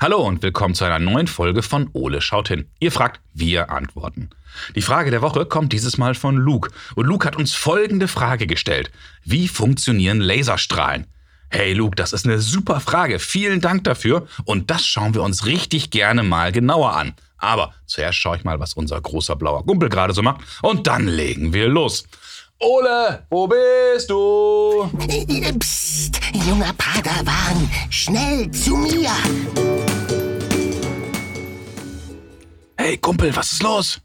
Hallo und willkommen zu einer neuen Folge von Ole schaut hin. Ihr fragt, wir antworten. Die Frage der Woche kommt dieses Mal von Luke. Und Luke hat uns folgende Frage gestellt. Wie funktionieren Laserstrahlen? Hey Luke, das ist eine super Frage. Vielen Dank dafür. Und das schauen wir uns richtig gerne mal genauer an. Aber zuerst schaue ich mal, was unser großer blauer Kumpel gerade so macht. Und dann legen wir los. Ole, wo bist du? Psst, junger Padawan, schnell zu mir. Hey Kumpel, was ist los?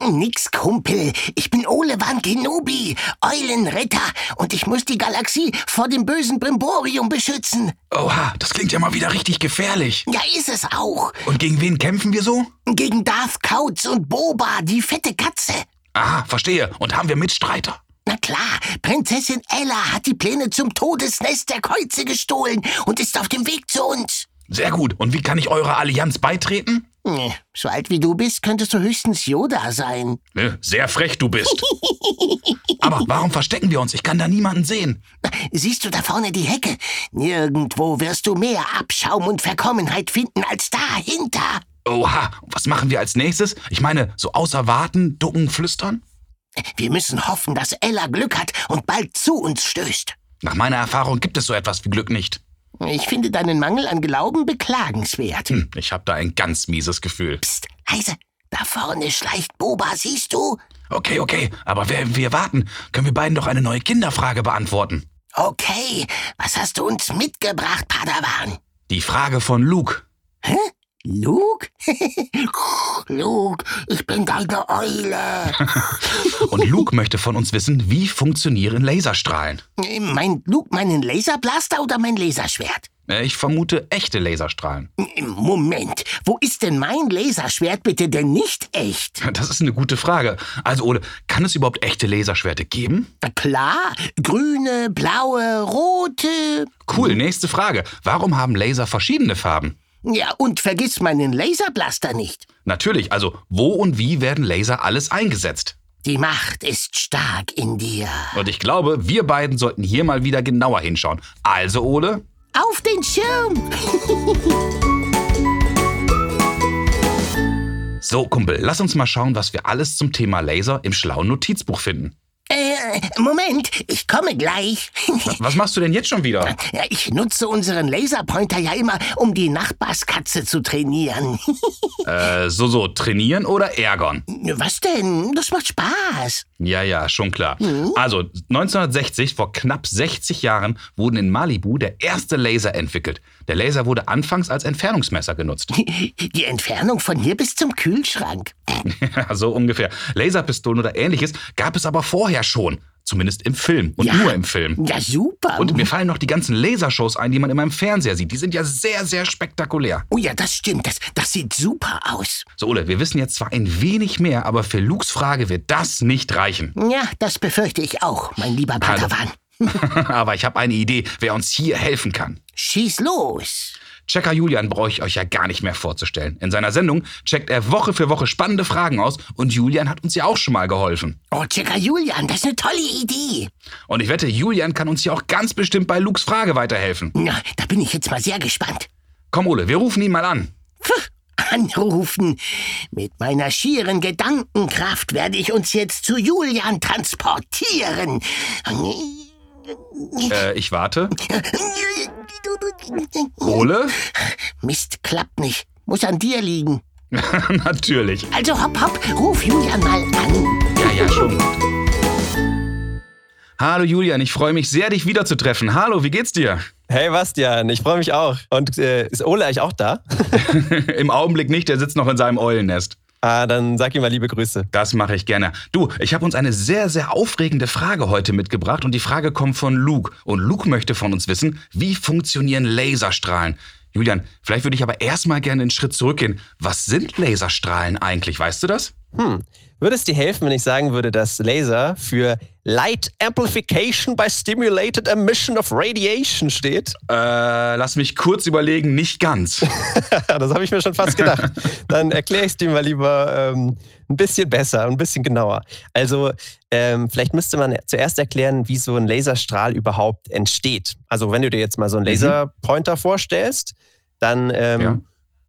Nix, Kumpel. Ich bin Ole Van Kenobi, Eulenretter, und ich muss die Galaxie vor dem bösen Brimborium beschützen. Oha, das klingt ja mal wieder richtig gefährlich. Ja, ist es auch. Und gegen wen kämpfen wir so? Gegen Darth Kautz und Boba, die fette Katze. Aha, verstehe. Und haben wir Mitstreiter? Na klar, Prinzessin Ella hat die Pläne zum Todesnest der Käuze gestohlen und ist auf dem Weg zu uns. Sehr gut. Und wie kann ich eurer Allianz beitreten? So alt wie du bist, könntest du höchstens Yoda sein. Sehr frech du bist. Aber warum verstecken wir uns? Ich kann da niemanden sehen. Siehst du da vorne die Hecke? Nirgendwo wirst du mehr Abschaum und Verkommenheit finden als dahinter. Oha, was machen wir als nächstes? Ich meine, so außer warten, ducken, flüstern? Wir müssen hoffen, dass Ella Glück hat und bald zu uns stößt. Nach meiner Erfahrung gibt es so etwas wie Glück nicht. Ich finde deinen Mangel an Glauben beklagenswert. Hm, ich habe da ein ganz mieses Gefühl. Psst, leise. Da vorne schleicht Boba, siehst du? Okay, okay, aber während wir warten, können wir beiden doch eine neue Kinderfrage beantworten. Okay, was hast du uns mitgebracht, Padawan? Die Frage von Luke. Hä? Luke? Luke, ich bin deine Eule. Und Luke möchte von uns wissen, wie funktionieren Laserstrahlen. Mein Luke meinen Laserblaster oder mein Laserschwert? Äh, Ich vermute echte Laserstrahlen. Moment, wo ist denn mein Laserschwert bitte denn nicht echt? Das ist eine gute Frage. Also, Ole, kann es überhaupt echte Laserschwerte geben? Na klar, grüne, blaue, rote. Cool, nächste Frage. Warum haben Laser verschiedene Farben? Ja, und vergiss meinen Laserblaster nicht. Natürlich, also wo und wie werden Laser alles eingesetzt? Die Macht ist stark in dir. Und ich glaube, wir beiden sollten hier mal wieder genauer hinschauen. Also, Ole? Auf den Schirm! So, Kumpel, lass uns mal schauen, was wir alles zum Thema Laser im schlauen Notizbuch finden. Äh, Moment, ich komme gleich. Was machst du denn jetzt schon wieder? Ich nutze unseren Laserpointer ja immer, um die Nachbarskatze zu trainieren. Äh, so, so, trainieren oder ärgern? Was denn? Das macht Spaß. Ja, ja, schon klar. Also, 1960, vor knapp 60 Jahren, wurden in Malibu der erste Laser entwickelt. Der Laser wurde anfangs als Entfernungsmesser genutzt. Die Entfernung von hier bis zum Kühlschrank. Ja, so ungefähr. Laserpistolen oder ähnliches gab es aber vorher schon. Zumindest im Film und Ja. nur im Film. Ja, super. Und mir fallen noch die ganzen Lasershows ein, die man immer im Fernseher sieht. Die sind ja sehr, sehr spektakulär. oh ja, das stimmt. Das, das sieht super aus. So, Ole, wir wissen jetzt zwar ein wenig mehr, aber für Lukes Frage wird das nicht reichen. Ja, das befürchte ich auch, mein lieber Also- Padawan. aber ich habe eine Idee, wer uns hier helfen kann. Schieß los. Checker Julian brauche ich euch ja gar nicht mehr vorzustellen. In seiner Sendung checkt er Woche für Woche spannende Fragen aus und Julian hat uns ja auch schon mal geholfen. Oh, Checker Julian, das ist eine tolle Idee. Und ich wette, Julian kann uns ja auch ganz bestimmt bei Lukes Frage weiterhelfen. Na, da bin ich jetzt mal sehr gespannt. Komm, Ole, wir rufen ihn mal an. Pff, Anrufen. Mit meiner schieren Gedankenkraft werde ich uns jetzt zu Julian transportieren. Äh, ich warte. Ole? Mist, klappt nicht. Muss an dir liegen. Natürlich. Also hopp, hopp, ruf Julian mal an. Ja, ja, schon. Hallo Julian, ich freue mich sehr, dich wiederzutreffen. Hallo, wie geht's dir? Hey Bastian, ich freue mich auch. Und äh, ist Ole eigentlich auch da? Im Augenblick nicht, der sitzt noch in seinem Eulennest. Ah, dann sag ihm mal liebe Grüße. Das mache ich gerne. Du, ich habe uns eine sehr, sehr aufregende Frage heute mitgebracht und die Frage kommt von Luke. Und Luke möchte von uns wissen, wie funktionieren Laserstrahlen? Julian, vielleicht würde ich aber erstmal gerne einen Schritt zurückgehen. Was sind Laserstrahlen eigentlich? Weißt du das? Hm. Würde es dir helfen, wenn ich sagen würde, dass Laser für Light Amplification by Stimulated Emission of Radiation steht? Äh, lass mich kurz überlegen, nicht ganz. das habe ich mir schon fast gedacht. Dann erkläre ich es dir mal lieber ähm, ein bisschen besser, ein bisschen genauer. Also ähm, vielleicht müsste man zuerst erklären, wie so ein Laserstrahl überhaupt entsteht. Also wenn du dir jetzt mal so einen Mhm. Laserpointer vorstellst, dann ähm, Ja.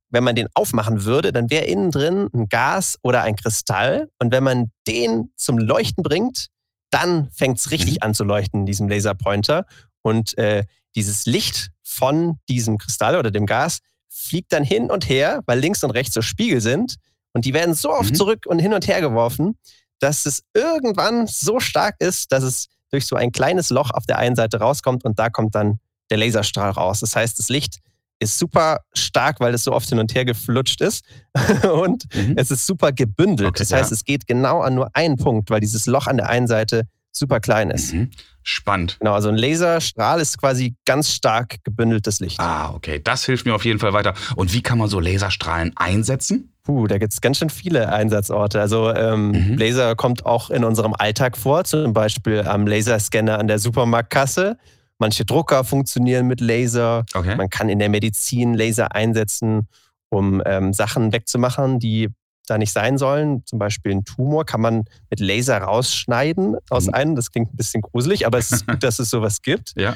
Wenn man den aufmachen würde, dann wäre innen drin ein Gas oder ein Kristall. Und wenn man den zum Leuchten bringt, dann fängt es richtig mhm. an zu leuchten in diesem Laserpointer. Und äh, dieses Licht von diesem Kristall oder dem Gas fliegt dann hin und her, weil links und rechts so Spiegel sind. Und die werden so oft mhm. zurück und hin und her geworfen, dass es irgendwann so stark ist, dass es durch so ein kleines Loch auf der einen Seite rauskommt und da kommt dann der Laserstrahl raus. Das heißt, das Licht ist super stark, weil es so oft hin und her geflutscht ist. und mhm. es ist super gebündelt. Okay, das heißt, ja. es geht genau an nur einen Punkt, weil dieses Loch an der einen Seite super klein ist. Mhm. Spannend. Genau, also ein Laserstrahl ist quasi ganz stark gebündeltes Licht. Ah, okay. Das hilft mir auf jeden Fall weiter. Und wie kann man so Laserstrahlen einsetzen? Puh, da gibt es ganz schön viele Einsatzorte. Also ähm, mhm. Laser kommt auch in unserem Alltag vor, zum Beispiel am Laserscanner an der Supermarktkasse. Manche Drucker funktionieren mit Laser. Okay. Man kann in der Medizin Laser einsetzen, um ähm, Sachen wegzumachen, die da nicht sein sollen. Zum Beispiel ein Tumor kann man mit Laser rausschneiden aus mhm. einem. Das klingt ein bisschen gruselig, aber es ist gut, dass es sowas gibt. Ja.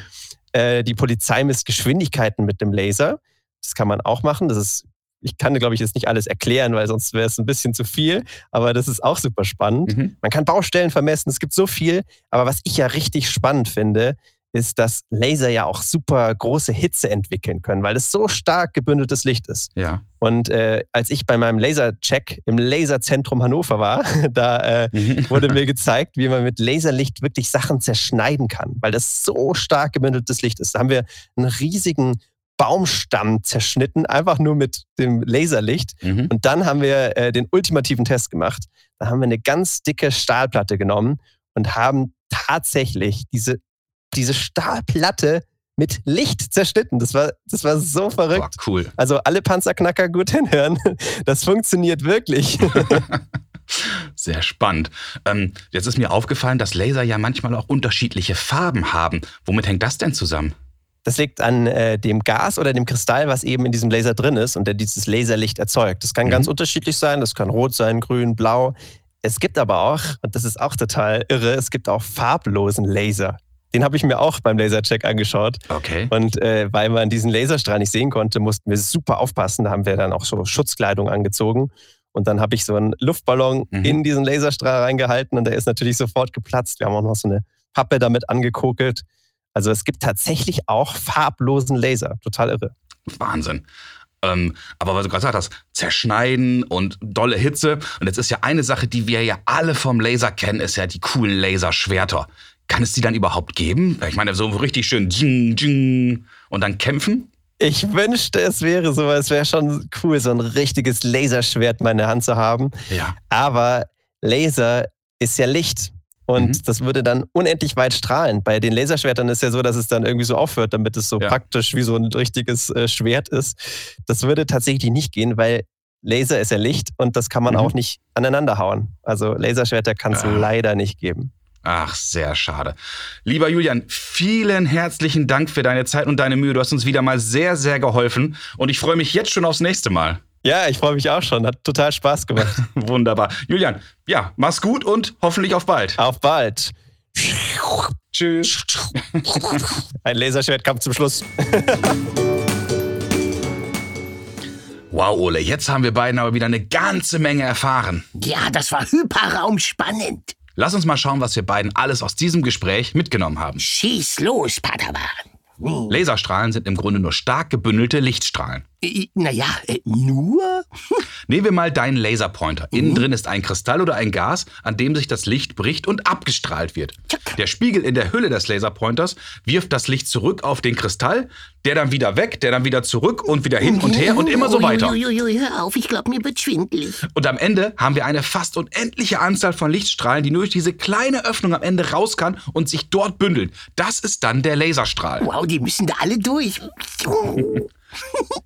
Äh, die Polizei misst Geschwindigkeiten mit dem Laser. Das kann man auch machen. Das ist, ich kann, glaube ich, jetzt nicht alles erklären, weil sonst wäre es ein bisschen zu viel. Aber das ist auch super spannend. Mhm. Man kann Baustellen vermessen. Es gibt so viel. Aber was ich ja richtig spannend finde, ist, dass Laser ja auch super große Hitze entwickeln können, weil es so stark gebündeltes Licht ist. Ja. Und äh, als ich bei meinem Lasercheck im Laserzentrum Hannover war, da äh, mhm. wurde mir gezeigt, wie man mit Laserlicht wirklich Sachen zerschneiden kann, weil das so stark gebündeltes Licht ist. Da haben wir einen riesigen Baumstamm zerschnitten, einfach nur mit dem Laserlicht. Mhm. Und dann haben wir äh, den ultimativen Test gemacht. Da haben wir eine ganz dicke Stahlplatte genommen und haben tatsächlich diese diese Stahlplatte mit Licht zerschnitten. Das war, das war so verrückt. Boah, cool. Also alle Panzerknacker gut hinhören. Das funktioniert wirklich. Sehr spannend. Ähm, jetzt ist mir aufgefallen, dass Laser ja manchmal auch unterschiedliche Farben haben. Womit hängt das denn zusammen? Das liegt an äh, dem Gas oder dem Kristall, was eben in diesem Laser drin ist und der dieses Laserlicht erzeugt. Das kann mhm. ganz unterschiedlich sein. Das kann rot sein, grün, blau. Es gibt aber auch, und das ist auch total irre, es gibt auch farblosen Laser. Den habe ich mir auch beim Lasercheck angeschaut. Okay. Und äh, weil man diesen Laserstrahl nicht sehen konnte, mussten wir super aufpassen. Da haben wir dann auch so Schutzkleidung angezogen. Und dann habe ich so einen Luftballon mhm. in diesen Laserstrahl reingehalten und der ist natürlich sofort geplatzt. Wir haben auch noch so eine Pappe damit angekokelt. Also es gibt tatsächlich auch farblosen Laser. Total irre. Wahnsinn. Ähm, aber was du gerade gesagt hast, zerschneiden und dolle Hitze. Und jetzt ist ja eine Sache, die wir ja alle vom Laser kennen, ist ja die coolen Laserschwerter. Kann es die dann überhaupt geben? Ich meine, so richtig schön ding, ding, und dann kämpfen? Ich wünschte, es wäre so, es wäre schon cool, so ein richtiges Laserschwert in meiner Hand zu haben. Ja. Aber Laser ist ja Licht. Und mhm. das würde dann unendlich weit strahlen. Bei den Laserschwertern ist ja so, dass es dann irgendwie so aufhört, damit es so ja. praktisch wie so ein richtiges äh, Schwert ist. Das würde tatsächlich nicht gehen, weil Laser ist ja Licht und das kann man mhm. auch nicht aneinander hauen. Also Laserschwerter kann es ah. leider nicht geben. Ach, sehr schade. Lieber Julian, vielen herzlichen Dank für deine Zeit und deine Mühe. Du hast uns wieder mal sehr, sehr geholfen und ich freue mich jetzt schon aufs nächste Mal. Ja, ich freue mich auch schon. Hat total Spaß gemacht. Wunderbar. Julian, ja, mach's gut und hoffentlich auf bald. Auf bald. Tschüss. Ein Laserschwert kam zum Schluss. Wow, Ole, jetzt haben wir beiden aber wieder eine ganze Menge erfahren. Ja, das war hyperraumspannend. Lass uns mal schauen, was wir beiden alles aus diesem Gespräch mitgenommen haben. Schieß los, Padawan. Laserstrahlen sind im Grunde nur stark gebündelte Lichtstrahlen. Naja, äh, nur? Nehmen wir mal deinen Laserpointer. Innen mhm. drin ist ein Kristall oder ein Gas, an dem sich das Licht bricht und abgestrahlt wird. Der Spiegel in der Hülle des Laserpointers wirft das Licht zurück auf den Kristall, der dann wieder weg, der dann wieder zurück und wieder hin und her und immer so weiter. Uiuiui, hör auf, ich glaube, mir wird schwindelig. Und am Ende haben wir eine fast unendliche Anzahl von Lichtstrahlen, die nur durch diese kleine Öffnung am Ende raus kann und sich dort bündelt. Das ist dann der Laserstrahl. Wow, die müssen da alle durch.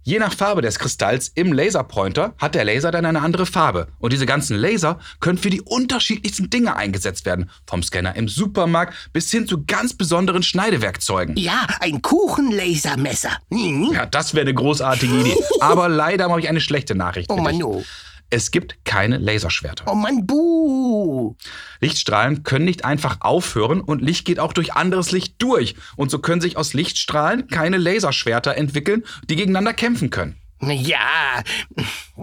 Je nach Farbe des Kristalls im Laserpointer hat der Laser dann eine andere Farbe. Und diese ganzen Laser können für die unterschiedlichsten Dinge eingesetzt werden. Vom Scanner im Supermarkt bis hin zu ganz besonderen Schneidewerkzeugen. Ja, ein Kuchenlasermesser. Mhm. Ja, das wäre eine großartige Idee. Aber leider habe ich eine schlechte Nachricht. Oh Mann, oh. Es gibt keine Laserschwerter. Oh Mann, buh! Lichtstrahlen können nicht einfach aufhören und Licht geht auch durch anderes Licht durch. Und so können sich aus Lichtstrahlen keine Laserschwerter entwickeln, die gegeneinander kämpfen können. Na Ja,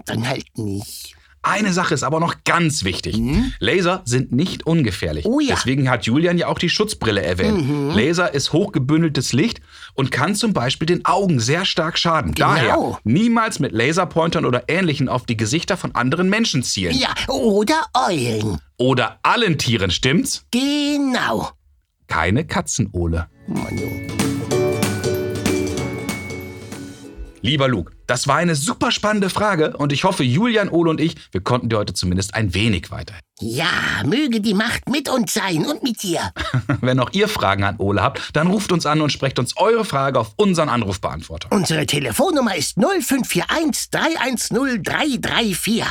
dann halt nicht. Eine Sache ist aber noch ganz wichtig. Laser sind nicht ungefährlich. Oh ja. Deswegen hat Julian ja auch die Schutzbrille erwähnt. Laser ist hochgebündeltes Licht und kann zum Beispiel den Augen sehr stark schaden. Genau. Daher niemals mit Laserpointern oder Ähnlichen auf die Gesichter von anderen Menschen zielen. Ja, oder Eulen. Oder allen Tieren, stimmt's? Genau. Keine Katzenohle. Lieber Luke, das war eine super spannende Frage und ich hoffe, Julian, Ole und ich, wir konnten dir heute zumindest ein wenig weiter. Ja, möge die Macht mit uns sein und mit dir. Wenn auch ihr Fragen an Ole habt, dann ruft uns an und sprecht uns eure Frage auf unseren Anrufbeantworter. Unsere Telefonnummer ist 0541 310 334.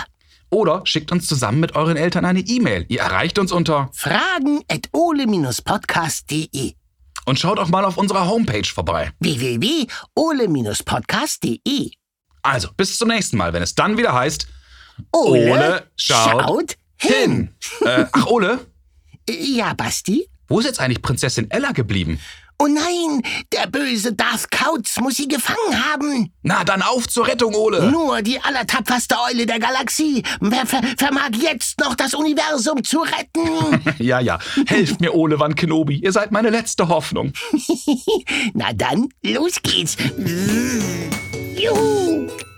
Oder schickt uns zusammen mit euren Eltern eine E-Mail. Ihr erreicht uns unter Fragen at ole-podcast.de und schaut auch mal auf unserer Homepage vorbei. www.ole-podcast.de Also, bis zum nächsten Mal, wenn es dann wieder heißt Ole, Ole schaut hin. Äh, ach, Ole, Ja, Basti? wo ist jetzt eigentlich Prinzessin Ella geblieben? Oh nein, der böse Darth Kautz muss sie gefangen haben. Na, dann auf zur Rettung, Ole. Nur die allertapferste Eule der Galaxie ver ver vermag jetzt noch das Universum zu retten. Ja, ja, helft mir, Ole Van Kenobi. Ihr seid meine letzte Hoffnung. Na dann, los geht's. Yoo-hoo!